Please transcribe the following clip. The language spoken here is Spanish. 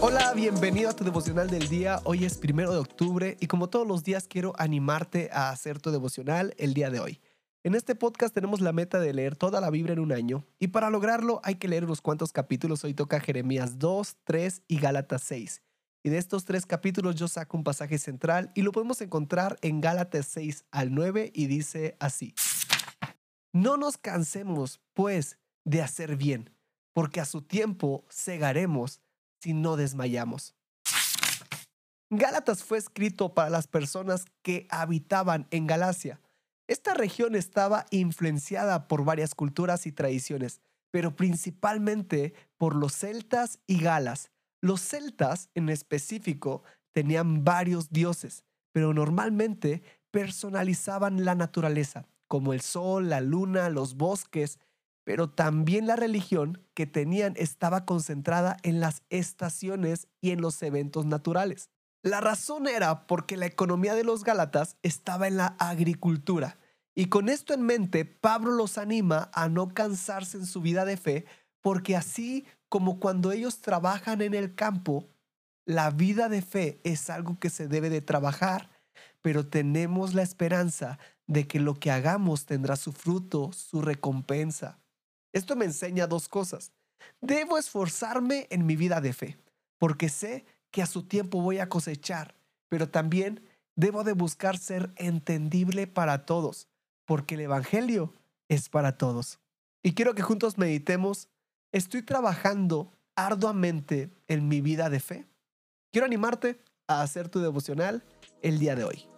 Hola, bienvenido a tu devocional del día. Hoy es primero de octubre y como todos los días quiero animarte a hacer tu devocional el día de hoy. En este podcast tenemos la meta de leer toda la Biblia en un año y para lograrlo hay que leer unos cuantos capítulos. Hoy toca Jeremías 2, 3 y Gálatas 6. Y de estos tres capítulos yo saco un pasaje central y lo podemos encontrar en Gálatas 6 al 9 y dice así. No nos cansemos, pues, de hacer bien, porque a su tiempo cegaremos si no desmayamos. Gálatas fue escrito para las personas que habitaban en Galacia. Esta región estaba influenciada por varias culturas y tradiciones, pero principalmente por los celtas y galas. Los celtas en específico tenían varios dioses, pero normalmente personalizaban la naturaleza, como el sol, la luna, los bosques, pero también la religión que tenían estaba concentrada en las estaciones y en los eventos naturales. La razón era porque la economía de los Gálatas estaba en la agricultura. Y con esto en mente, Pablo los anima a no cansarse en su vida de fe, porque así como cuando ellos trabajan en el campo, la vida de fe es algo que se debe de trabajar, pero tenemos la esperanza de que lo que hagamos tendrá su fruto, su recompensa. Esto me enseña dos cosas. Debo esforzarme en mi vida de fe, porque sé que a su tiempo voy a cosechar, pero también debo de buscar ser entendible para todos, porque el Evangelio es para todos. Y quiero que juntos meditemos, ¿estoy trabajando arduamente en mi vida de fe? Quiero animarte a hacer tu devocional el día de hoy.